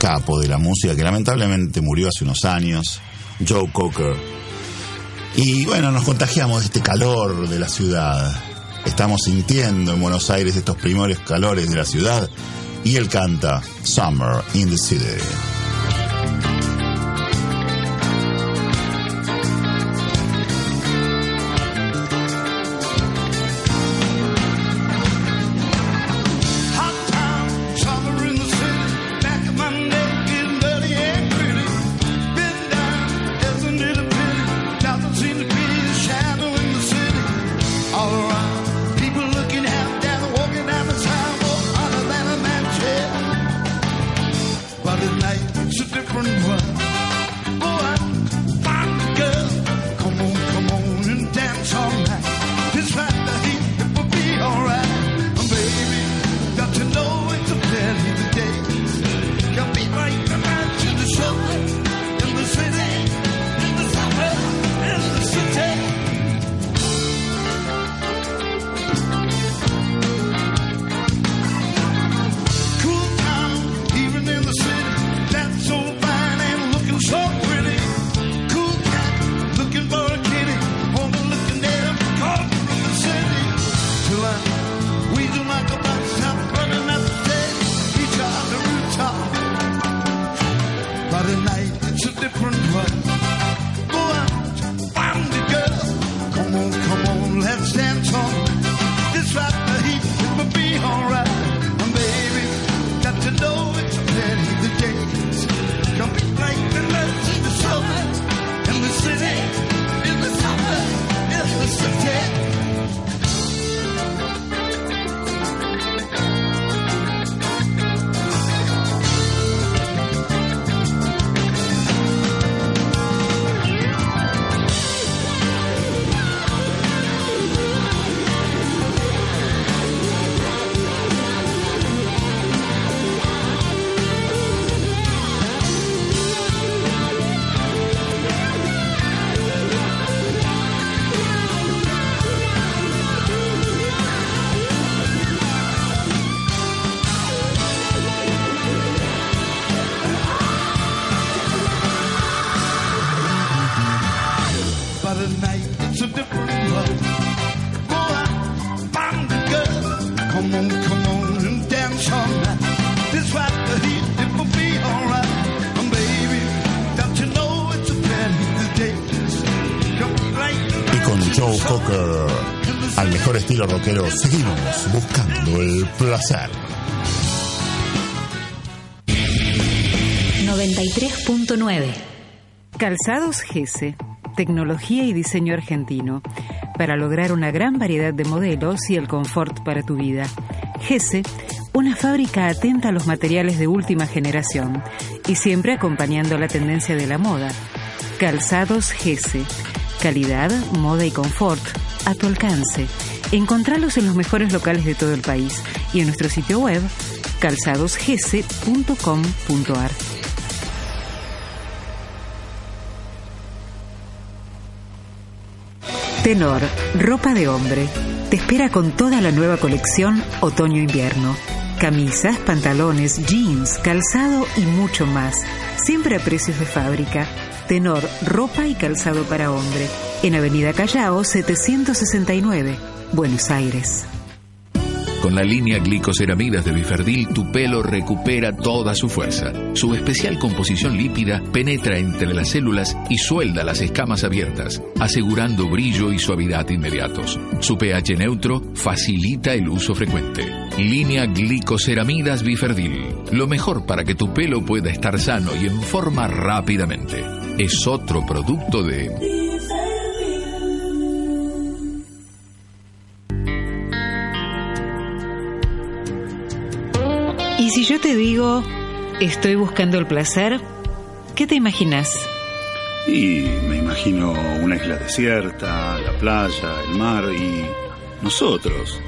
capo de la música que lamentablemente murió hace unos años, Joe Cocker. Y bueno, nos contagiamos de este calor de la ciudad. Estamos sintiendo en Buenos Aires estos primeros calores de la ciudad. Y él canta Summer in the City. Al mejor estilo rockero, seguimos buscando el placer. 93.9 Calzados Gese, tecnología y diseño argentino, para lograr una gran variedad de modelos y el confort para tu vida. Gese, una fábrica atenta a los materiales de última generación y siempre acompañando la tendencia de la moda. Calzados Gese, calidad, moda y confort a tu alcance. Encontralos en los mejores locales de todo el país y en nuestro sitio web calzadosgese.com.ar. Tenor, ropa de hombre. Te espera con toda la nueva colección otoño-invierno. Camisas, pantalones, jeans, calzado y mucho más. Siempre a precios de fábrica. Tenor, ropa y calzado para hombre. En Avenida Callao 769, Buenos Aires. Con la línea glicoceramidas de Biferdil, tu pelo recupera toda su fuerza. Su especial composición lípida penetra entre las células y suelda las escamas abiertas, asegurando brillo y suavidad inmediatos. Su pH neutro facilita el uso frecuente. Línea glicoceramidas Biferdil. Lo mejor para que tu pelo pueda estar sano y en forma rápidamente. Es otro producto de... Y si yo te digo, estoy buscando el placer, ¿qué te imaginas? Y me imagino una isla desierta, la playa, el mar y nosotros.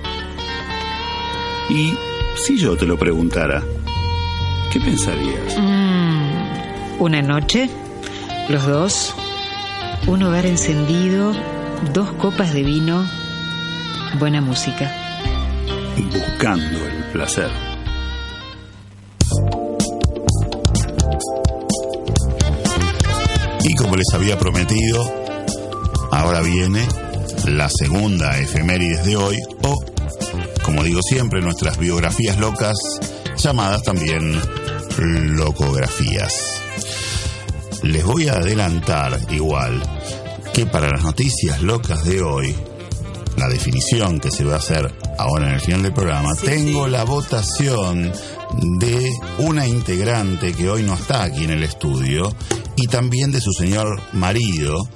Y si yo te lo preguntara, ¿qué pensarías? Mm, una noche, los dos, un hogar encendido, dos copas de vino, buena música. Buscando el placer. Y como les había prometido, ahora viene la segunda efemérides de hoy, o, como digo siempre, nuestras biografías locas, llamadas también locografías. Les voy a adelantar igual que para las noticias locas de hoy, la definición que se va a hacer ahora en el final del programa, tengo la votación de una integrante que hoy no está aquí en el estudio y también de su señor marido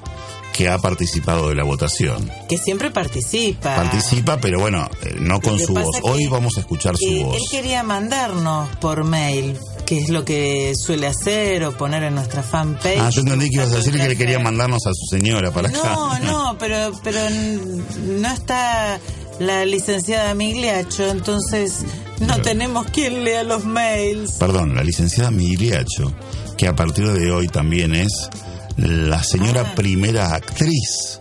que ha participado de la votación. Que siempre participa. Participa, pero bueno, eh, no con su voz. Hoy vamos a escuchar su voz. Él quería mandarnos por mail, que es lo que suele hacer o poner en nuestra fanpage. Ah, yo entendí que ibas a decir que le quería mandarnos a su señora para acá. No, no, pero, pero no está la licenciada Migliacho, entonces no tenemos quien lea los mails. Perdón, la licenciada Migliacho, que a partir de hoy también es la señora Ah. primera actriz,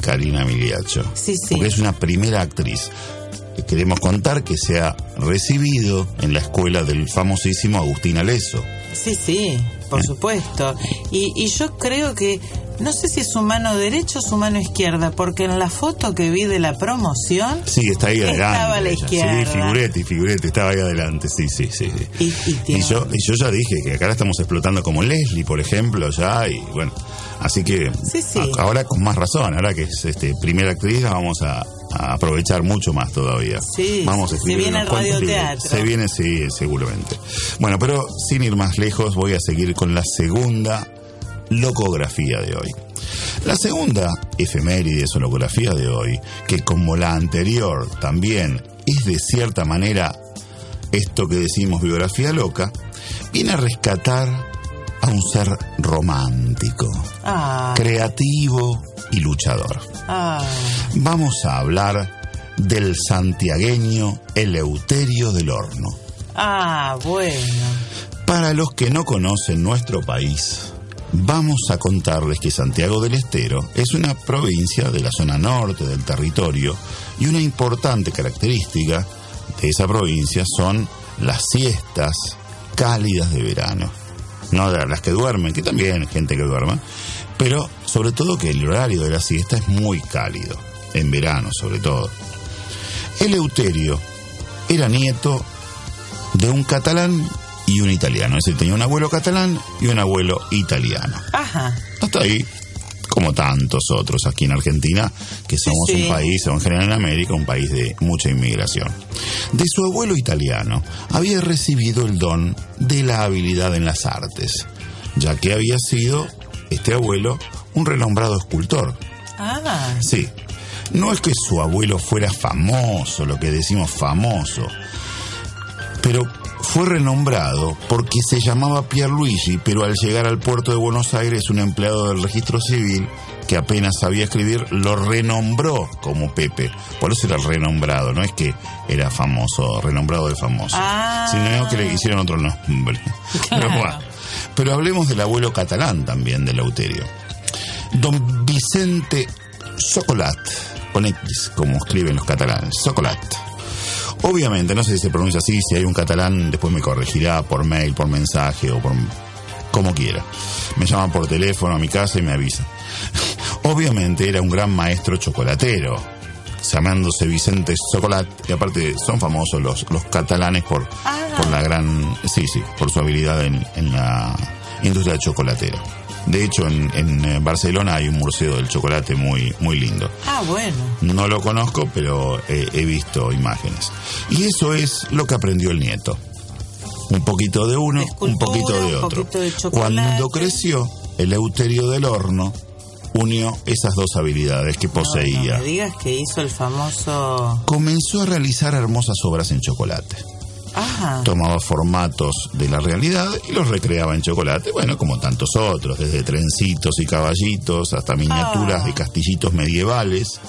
Karina Migliacho. Sí, sí. Porque es una primera actriz. Queremos contar que se ha recibido en la escuela del famosísimo Agustín Aleso. Sí, sí, por supuesto. Y, y yo creo que, no sé si es su mano derecha o su mano izquierda, porque en la foto que vi de la promoción, Sí, está ahí adelante. Estaba a la izquierda. Sí, figurete, figurete, estaba ahí adelante. Sí, sí, sí. sí. y, y tiene- Y yo, y yo ya dije que acá la estamos explotando como Leslie, por ejemplo, ya, y bueno, así que Sí, sí. a- ahora con más razón, ahora que es este primera actriz, la vamos a, a aprovechar mucho más todavía. Sí, vamos a se escribir viene unos el radioteatro. Se viene, sí, seguramente. Bueno, pero sin ir más lejos, voy a seguir con la segunda locografía de hoy. La segunda efemérides o locografía de hoy, que como la anterior también es de cierta manera esto que decimos biografía loca, viene a rescatar a un ser romántico, Ah, creativo y luchador. ah, Vamos a hablar del santiagueño Eleuterio del Horno. ah, bueno. Para los que no conocen nuestro país, vamos a contarles que Santiago del Estero es una provincia de la zona norte del territorio y una importante característica de esa provincia son las siestas cálidas de verano. No las que duermen, que también hay gente que duerma, pero sobre todo que el horario de la siesta es muy cálido, en verano sobre todo. Eleuterio era nieto de un catalán y un italiano. Es decir, tenía un abuelo catalán y un abuelo italiano. Ajá. Hasta ahí, como tantos otros aquí en Argentina, que somos sí. un país, o en general en América, un país de mucha inmigración. De su abuelo italiano había recibido el don de la habilidad en las artes, ya que había sido este abuelo un renombrado escultor. Ah, Sí, no es que su abuelo fuera famoso, lo que decimos famoso, pero fue renombrado porque se llamaba Pierluigi, pero al llegar al puerto de Buenos Aires un empleado del registro civil que apenas sabía escribir, lo renombró como Pepe. Por eso era el renombrado, no es que era famoso, renombrado de famoso, Ah. sino que le hicieron otro nombre. Pero, bueno. Pero hablemos del abuelo catalán también de Lauterio. Don Vicente Socolat, con X, como escriben los catalanes, Socolat. Obviamente, no sé si se pronuncia así, si hay un catalán, después me corregirá por mail, por mensaje o por como quiera. Me llama por teléfono a mi casa y me avisa. Obviamente era un gran maestro chocolatero, llamándose Vicente Socolat, y aparte son famosos los, los catalanes por, por la gran, sí, sí, por su habilidad en, en la industria chocolatera. De hecho, en, en eh, Barcelona hay un museo del chocolate muy, muy lindo. Ah, bueno. No lo conozco, pero eh, he visto imágenes. Y eso es lo que aprendió el nieto. Un poquito de uno, un poquito de otro. poquito de chocolate. Cuando creció, el Euterio del Horno unió esas dos habilidades que poseía. No me digas que hizo el famoso... Comenzó a realizar hermosas obras en chocolate. Ajá. Tomaba formatos de la realidad y los recreaba en chocolate, bueno, como tantos otros, desde trencitos y caballitos hasta miniaturas Ah. de castillitos medievales,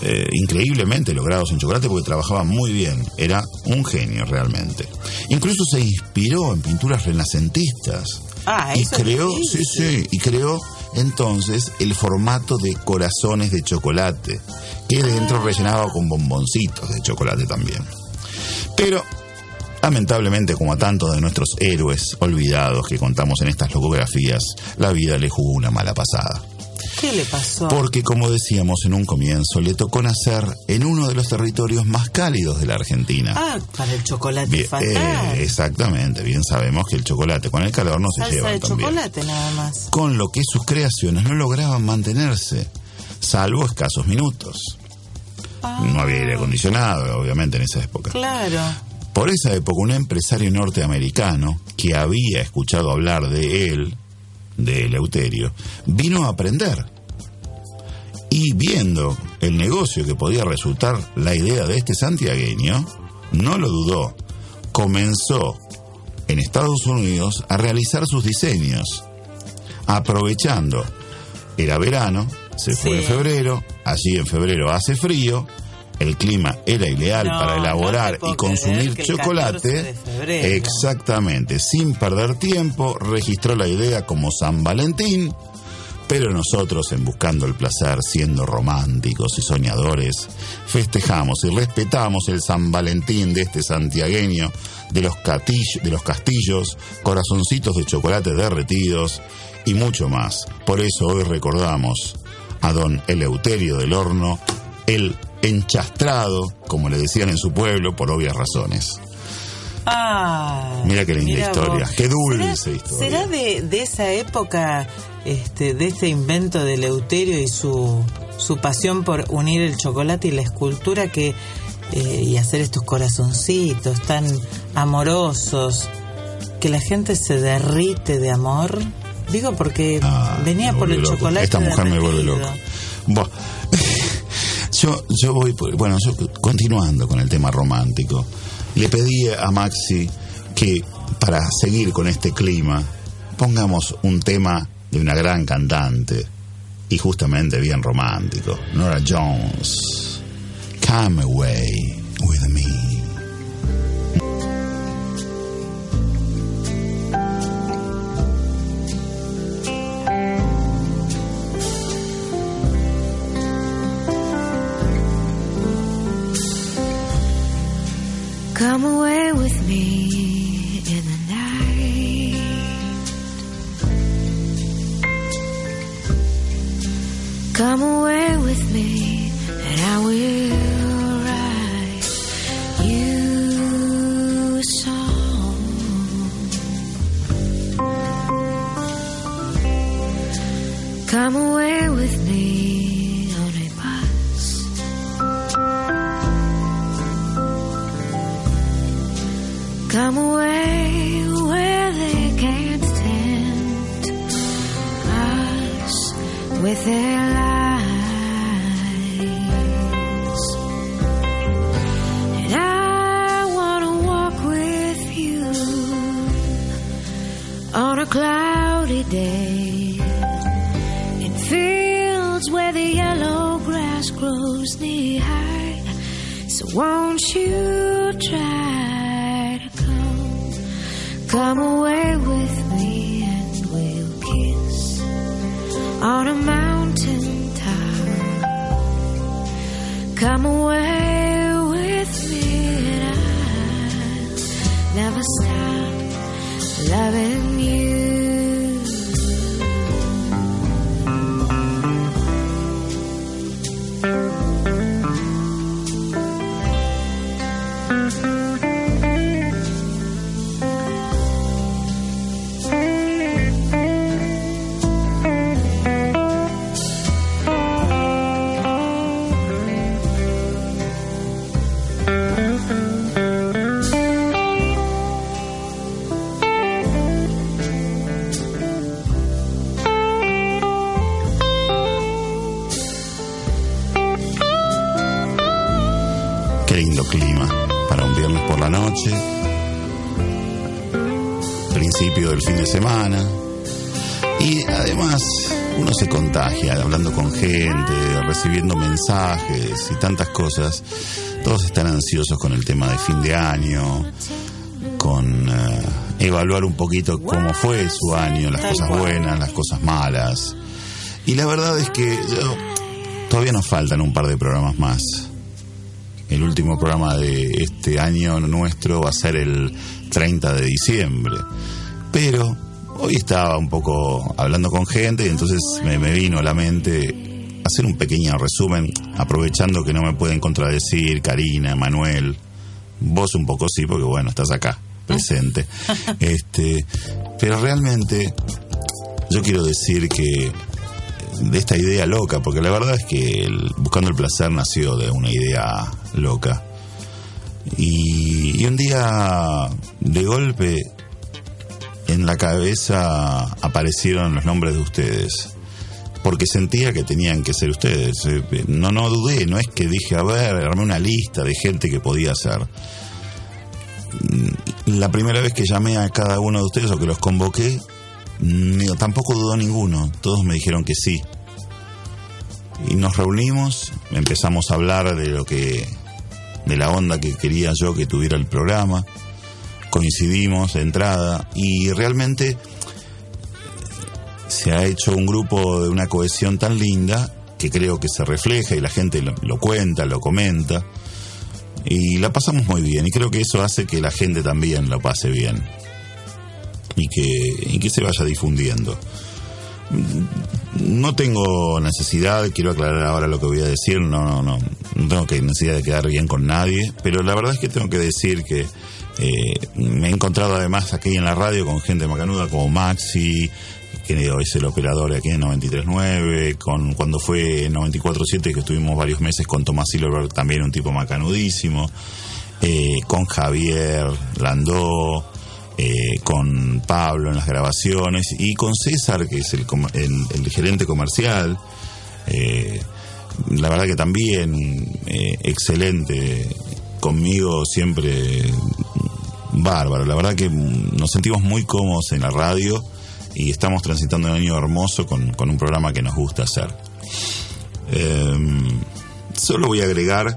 eh, increíblemente logrados en chocolate porque trabajaba muy bien, era un genio realmente. Incluso se inspiró en pinturas renacentistas Ah, y creó, sí, sí, y creó entonces el formato de corazones de chocolate, que dentro rellenaba con bomboncitos de chocolate también. Pero, lamentablemente, como a tantos de nuestros héroes olvidados que contamos en estas logografías, la vida le jugó una mala pasada. ¿Qué le pasó? Porque, como decíamos en un comienzo, le tocó nacer en uno de los territorios más cálidos de la Argentina. Ah, para el chocolate Bien, fatal. eh, exactamente, bien sabemos que el chocolate con el calor no se lleva de tan bien chocolate nada más. con lo que sus creaciones no lograban mantenerse, salvo escasos minutos. No había aire acondicionado, obviamente, en esa época. Claro. Por esa época, un empresario norteamericano que había escuchado hablar de él, de Eleuterio, vino a aprender. Y viendo el negocio que podía resultar la idea de este santiagueño, no lo dudó. Comenzó en Estados Unidos a realizar sus diseños, aprovechando, era verano, se fue en febrero, allí en febrero hace frío, el clima era ideal No, para elaborar y consumir creer que el 14 chocolate. Exactamente, sin perder tiempo, registró la idea como San Valentín, pero nosotros en Buscando el Placer, siendo románticos y soñadores, festejamos y respetamos el San Valentín de este santiagueño, de los, catill- de los castillos, corazoncitos de chocolate derretidos y mucho más. Por eso hoy recordamos a don Eleuterio del Horno, el enchastrado, como le decían en su pueblo, por obvias razones. Ah, Mira qué linda mira historia, vos. qué dulce ¿Será, historia. ¿Será de, de esa época, este, de este invento de Leuterio y su, su pasión por unir el chocolate y la escultura que eh, y hacer estos corazoncitos tan amorosos que la gente se derrite de amor? Digo porque venía Ah, Me por el loco. chocolate. Esta mujer me vuelve loco. Buah. Yo, yo voy, por- bueno, yo continuando con el tema romántico, le pedí a Maxi que para seguir con este clima pongamos un tema de una gran cantante y justamente bien romántico, Nora Jones. Come away with me. Come away with me in the night. Come away with me, por la noche. Principio del fin de semana. Y además uno se contagia hablando con gente, recibiendo mensajes y tantas cosas. Todos están ansiosos con el tema de fin de año, con eh, evaluar un poquito cómo fue su año, las cosas buenas, las cosas malas. Y la verdad es que yo- todavía nos faltan un par de programas más. El último programa de este año nuestro va a ser el 30 de diciembre. Pero hoy estaba un poco hablando con gente y entonces me, me vino a la mente hacer un pequeño resumen, aprovechando que no me pueden contradecir Karina, Manuel, vos un poco sí, porque bueno, estás acá, presente. este, pero realmente yo quiero decir que de esta idea loca, porque la verdad es que el- Buscando el Placer nació de una idea loca. Y, un día, de golpe, en la cabeza aparecieron los nombres de ustedes. Porque sentía que tenían que ser ustedes. Eh, No, no dudé, no es que dije, a ver, armé una lista de gente que podía ser. La primera vez que llamé a cada uno de ustedes o que los convoqué, mm, tampoco dudó ninguno. Todos me dijeron que sí. Y nos reunimos, empezamos a hablar de lo que, de la onda que quería yo que tuviera el programa. Coincidimos de entrada y realmente se ha hecho un grupo de una cohesión tan linda que creo que se refleja y la gente lo, cuenta, lo comenta. Y la pasamos muy bien y creo que eso hace que la gente también lo pase bien y que se vaya difundiendo. No tengo necesidad, quiero aclarar ahora lo que voy a decir, no, no, no, no tengo que necesidad de quedar bien con nadie, pero la verdad es que tengo que decir que eh, me he encontrado además aquí en la radio con gente macanuda como Maxi, que es el operador aquí en 93.9, con, cuando fue en 94.7 que estuvimos varios meses con Tomás Silverberg, también un tipo macanudísimo, eh, con Javier Landó, eh, con Pablo en las grabaciones y con César, que es el, el- el gerente comercial. Eh, la verdad que también eh, excelente conmigo, siempre bárbaro. La verdad que nos sentimos muy cómodos en la radio y estamos transitando un año hermoso con, con un programa que nos gusta hacer. Eh, solo voy a agregar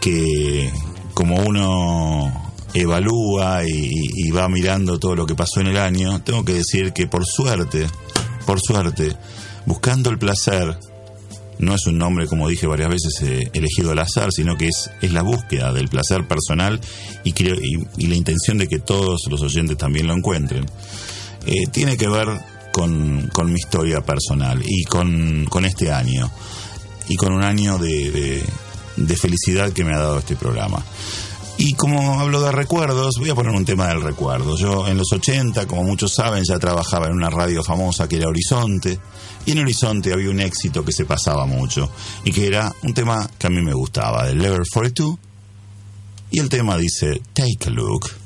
que como uno evalúa y, va mirando todo lo que pasó en el año, tengo que decir que por suerte, por suerte, buscando el placer, no es un nombre, como dije varias veces, eh, elegido al azar, sino que es, es la búsqueda del placer personal y, creo- y, la intención de que todos los oyentes también lo encuentren. Eh, tiene que ver con, con mi historia personal y con, con este año y con un año de- de felicidad que me ha dado este programa. Y como hablo de recuerdos, voy a poner un tema del recuerdo. Yo en los 80, como muchos saben, ya trabajaba en una radio famosa que era Horizonte. Y en Horizonte había un éxito que se pasaba mucho. Y que era un tema que a mí me gustaba, del Level 42. Y el tema dice, Take a Look.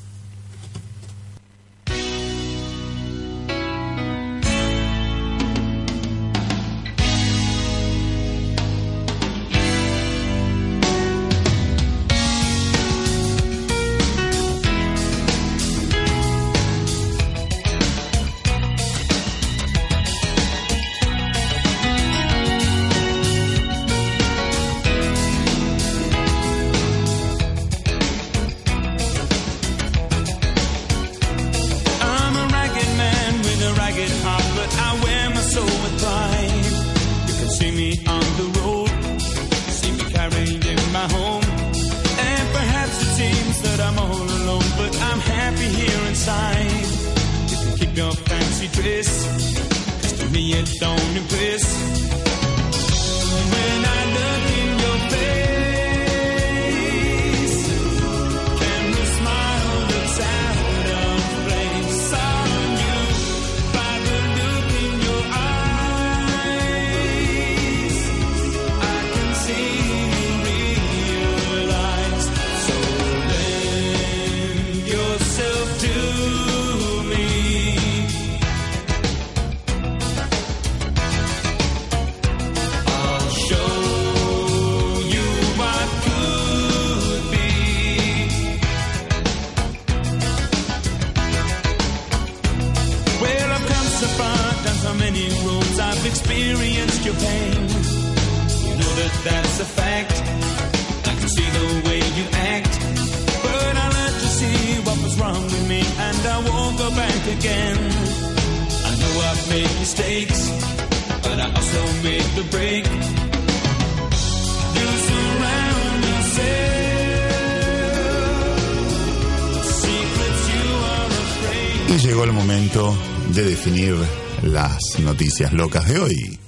Y llegó el momento de definir las noticias locas de hoy.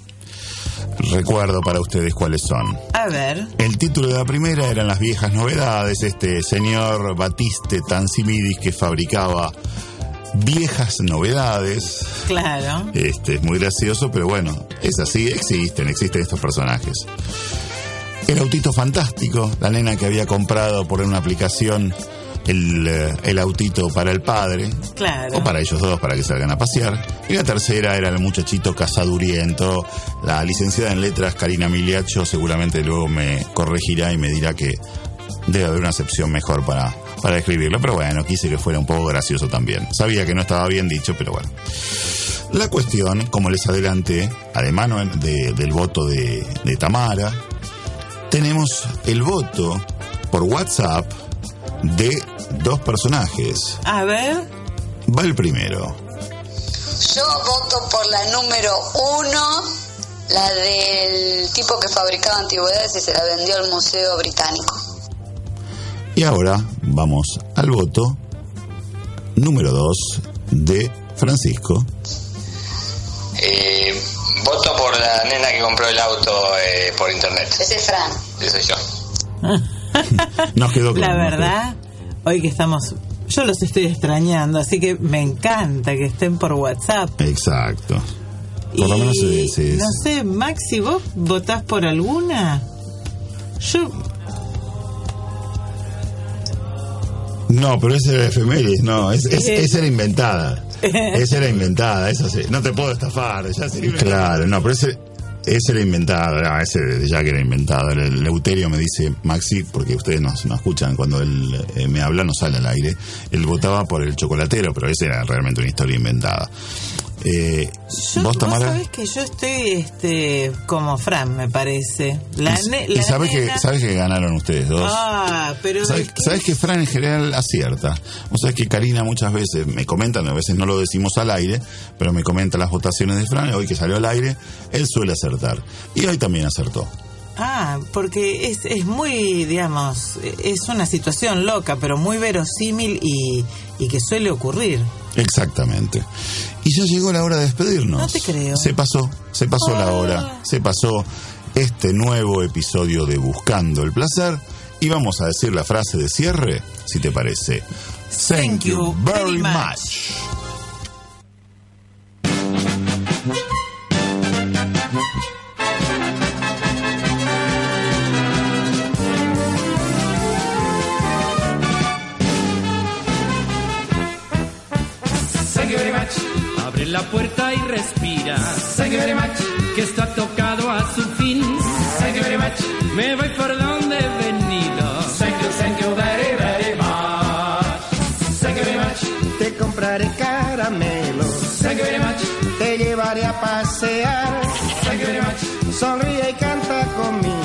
Recuerdo para ustedes cuáles son. A ver. El título de la primera eran las viejas novedades, este señor Batiste Tansimidis que fabricaba viejas novedades. Claro. Este es muy gracioso, pero bueno, es así, existen, existen estos personajes. El autito fantástico, la nena que había comprado por una aplicación el, eh, el autito para el padre, Claro. o para ellos dos, para que salgan a pasear. Y la tercera era el muchachito casaduriento, la licenciada en letras Karina Miliacho, seguramente luego me corregirá y me dirá que debe haber una acepción mejor para, para escribirlo. Pero bueno, quise que fuera un poco gracioso también. Sabía que no estaba bien dicho, pero bueno. La cuestión, como les adelanté, además de- del voto de, de Tamara, tenemos el voto por WhatsApp de dos personajes. A ver. Va el primero. Yo voto por la número uno, la del tipo que fabricaba antigüedades y se la vendió al Museo Británico. Y ahora vamos al voto número dos de Francisco. Eh, voto por la nena que compró el auto eh, por internet. Ese es Fran. Ese soy yo. Nos quedó La claro. verdad, hoy que estamos. Yo los estoy extrañando, así que me encanta que estén por WhatsApp. Exacto. Por lo menos se, se- No sé, Maxi, ¿vos votás por alguna? Yo. No, pero esa era efemérides, no, es, es- esa era inventada. Esa era inventada, esa sí. No te puedo estafar, ya sirve. Claro, no, pero ese, ese era inventado, no, ese ya que era inventado. El Leuterio me dice, Maxi, porque ustedes no, no escuchan, cuando él eh, me habla no sale al aire, él votaba por el chocolatero, pero esa era realmente una historia inventada. Eh, Yo, ¿Vos, vos Tamara? sabés que yo estoy este, como Fran, me parece. La y y sabes que, sabes que ganaron ustedes dos. Ah, pero. ¿Sabes, sabes que Fran en general acierta? Vos sabés que Karina muchas veces me comentan, a veces no lo decimos al aire, pero me comenta las votaciones de Fran, hoy que salió al aire, él suele acertar. Y hoy también acertó. Ah, porque es, es muy, digamos, es una situación loca, pero muy verosímil y, y que suele ocurrir. Exactamente. Y ya llegó la hora de despedirnos. No te creo. Se pasó, se pasó la hora, se pasó este nuevo episodio de Buscando el Placer. Y vamos a decir la frase de cierre, si te parece. Thank you very much. Abre la puerta y respira. Thank you very much. Que esto ha tocado a su fin. Thank you very much. Me voy por donde he venido. Thank you, thank you very, very much. Thank you very much. Te compraré caramelos. Thank you very much. Te llevaré a pasear. Thank you very much. Sonríe y canta conmigo.